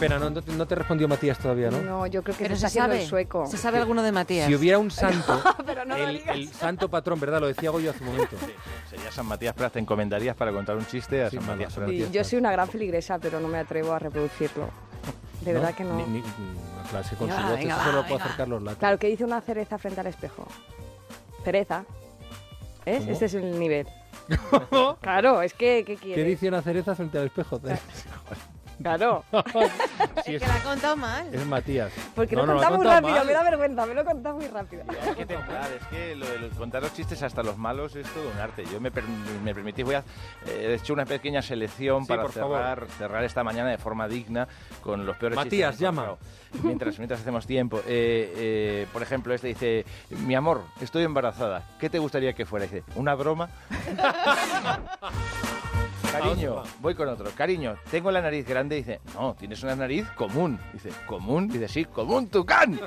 pena, no, no te, no te respondió Matías todavía, ¿no? No, yo creo que Pero se se sabe. el sueco. Se sabe alguno de Matías. Si hubiera un santo, Pero no lo el, santo patrón, ¿verdad? Lo decía yo hace un momento. Sería San Matías Pras, te encomendarías para contar un chiste a Sí, San Matías Pras. Sí, yo claro. soy una gran feligresa, pero no me atrevo a reproducirlo. De verdad que no. Ni, ni- una clase con Venga, su voz, venga, va, solo puede venga. hacer Carlos Latre. Claro, que dice una cereza frente al espejo. Cereza. ¿Es? ¿Cómo? Este es el nivel. claro, es que, ¿qué ¿Qué quieres? dice una cereza frente al espejo? Claro. Sí, Es es, que la ha contado mal. es Matías. Porque No, lo he no, lo ha contado muy rápido, mal. me da vergüenza, me lo he contado muy rápido. Hay que templar, es que lo de los- contar los chistes hasta los malos es todo un arte. Yo me, per- me permitís, voy a eh, he hecho una pequeña selección Sí, para cerrar, cerrar esta mañana de forma digna con los peores Matías, chistes. he llama. Mientras, mientras hacemos tiempo. Eh, eh, por ejemplo, este dice, mi amor, estoy embarazada. ¿Qué te gustaría que fuera? Dice, ¿una broma? Cariño, voy con otro. Cariño, tengo la nariz grande. Dice, no, tienes una nariz común. Dice, ¿común? Dice, sí, común, tucán.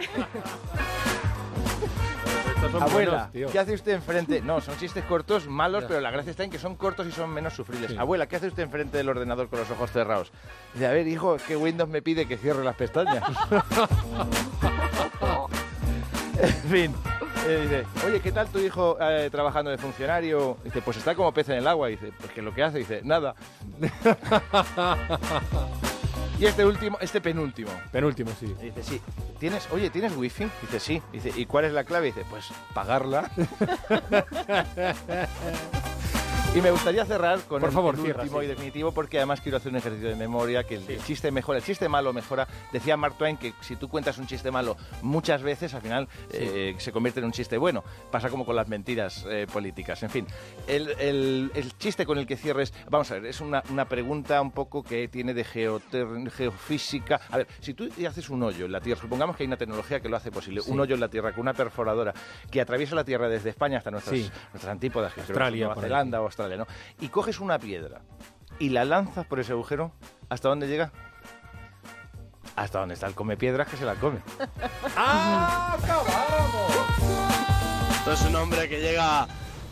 Abuela, buenos. ¿qué hace usted enfrente? No, son chistes cortos, malos, Ya. pero la gracia está en que son cortos y son menos sufribles. Sí. Abuela, ¿qué hace usted enfrente del ordenador con los ojos cerrados? Dice, a ver, hijo, es que Windows me pide que cierre las pestañas. en fin. Eh, dice, oye, ¿qué tal tu hijo eh, trabajando de funcionario? Dice, pues está como pez en el agua. Dice, pues que lo que hace, dice, nada. y este último, este penúltimo. Penúltimo, sí. Y Dice, sí. ¿Tienes, oye, ¿tienes wifi? Dice, sí. Dice, ¿y cuál es la clave? Dice, pues pagarla. y me gustaría cerrar con Por el favor, último cierra, y sí. definitivo porque además quiero hacer un ejercicio de memoria que el, el chiste mejora, el chiste malo mejora. Decía Mark Twain que si tú cuentas un chiste malo muchas veces, al final eh, se convierte en un chiste bueno. Pasa como con las mentiras eh, políticas. En fin, el, el- chiste con el que cierres, vamos a ver, es una, una pregunta un poco que tiene de geofísica. A ver, si tú haces un hoyo en la Tierra, supongamos que hay una tecnología que lo hace posible, Sí. un hoyo en la Tierra con una perforadora que atraviesa la Tierra desde España hasta nuestras, Sí. nuestras antípodas, que creo Australia, Nueva. Zelanda o Australia, Y coges una piedra y la lanzas por ese agujero, ¿hasta dónde llega? Hasta donde está el come piedras que se la come. Esto es un hombre que llega,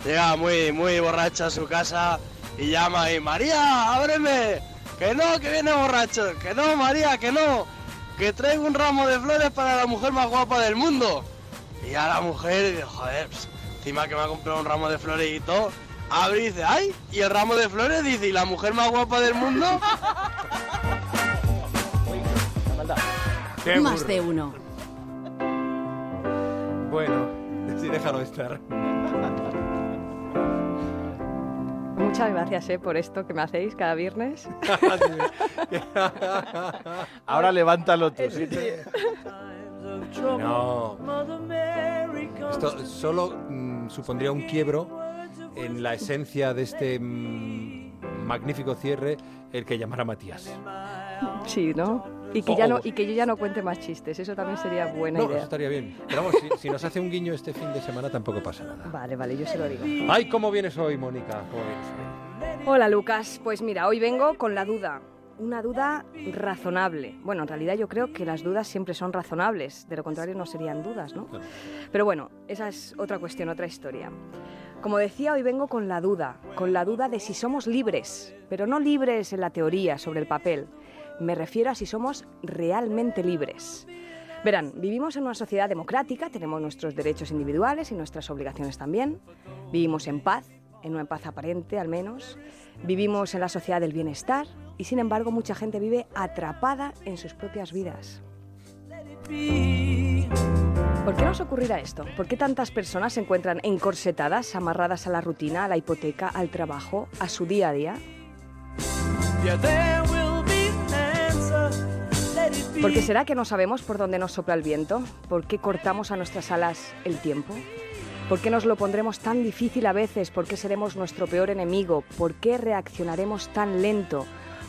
llega muy, muy borracho a su casa y llama y María, ábreme, que no, que viene borracho, que no, María, que no, que traigo un ramo de flores para la mujer más guapa del mundo. Y a la mujer joder, pues, encima que me ha comprado un ramo de flores y todo, abre y dice, ay, y el ramo de flores dice, ¿y la mujer más guapa del mundo? Qué Más de uno. Bueno, sí, déjalo estar. Muchas gracias eh, por esto que me hacéis cada viernes. Ahora levántalo tú. Sí. No. Esto solo mm, supondría un quiebro en la esencia de este mm, magnífico cierre, el que llamara Matías. Sí, ¿no? Y que, ya no, y que yo ya no cuente más chistes, eso también sería buena No, eso idea. estaría bien. Pero vamos, si, si nos hace un guiño este fin de semana tampoco pasa nada. Vale, vale, yo se lo digo. Ay, ¿cómo vienes hoy, Mónica? ¿Cómo vienes hoy? Hola Lucas, pues mira, hoy vengo con la duda. Una duda razonable. Bueno, en realidad yo creo que las dudas siempre son razonables, de lo contrario no serían dudas, ¿no? Claro. Pero bueno, esa es otra cuestión, otra historia. Como decía, hoy vengo con la duda, con la duda de si somos libres, pero no libres en la teoría, sobre el papel. Me refiero a si somos realmente libres. Verán, vivimos en una sociedad democrática, tenemos nuestros derechos individuales y nuestras obligaciones también. Vivimos en paz, en una paz aparente al menos. Vivimos en la sociedad del bienestar y sin embargo mucha gente vive atrapada en sus propias vidas. ¿Por qué nos ocurrirá esto? ¿Por qué tantas personas se encuentran encorsetadas, amarradas a la rutina, a la hipoteca, al trabajo, a su día a día? ¿Por qué será que no sabemos por dónde nos sopla el viento? ¿Por qué cortamos a nuestras alas el tiempo? ¿Por qué nos lo pondremos tan difícil a veces? ¿Por qué seremos nuestro peor enemigo? ¿Por qué reaccionaremos tan lento?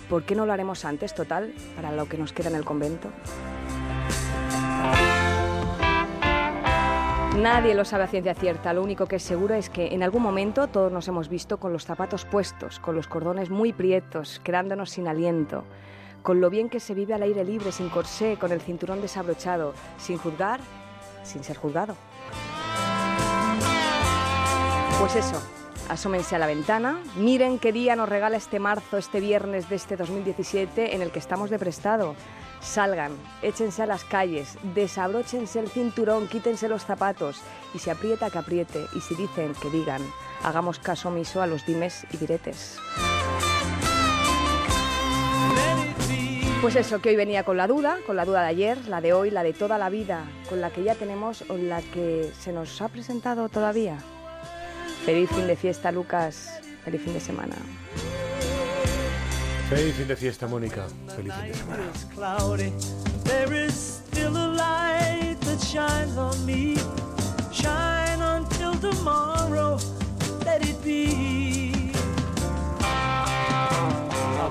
¿Por qué no lo haremos antes, total, para lo que nos queda en el convento? Nadie lo sabe a ciencia cierta, lo único que es seguro es que en algún momento todos nos hemos visto con los zapatos puestos, con los cordones muy prietos, quedándonos sin aliento, con lo bien que se vive al aire libre, sin corsé, con el cinturón desabrochado, sin juzgar, sin ser juzgado. Pues eso, Asómense a la ventana, miren qué día nos regala este marzo, este viernes de este 2017 en el que estamos de prestado. Salgan, échense a las calles, desabróchense el cinturón, quítense los zapatos y si aprieta que apriete y si dicen que digan, hagamos caso omiso a los dimes y diretes. Pues eso, que hoy venía con la duda, con la duda de ayer, la de hoy, la de toda la vida, con la que ya tenemos o la que se nos ha presentado todavía. Feliz fin de fiesta, Lucas. Feliz fin de semana. Feliz fin de fiesta, Mónica. Feliz fin de semana.